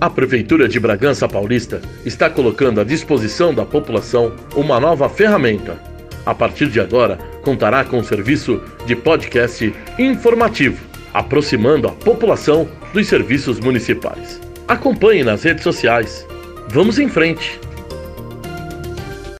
A Prefeitura de Bragança Paulista está colocando à disposição da população uma nova ferramenta. A partir de agora, contará com o serviço de podcast informativo, aproximando a população dos serviços municipais. Acompanhe nas redes sociais. Vamos em frente!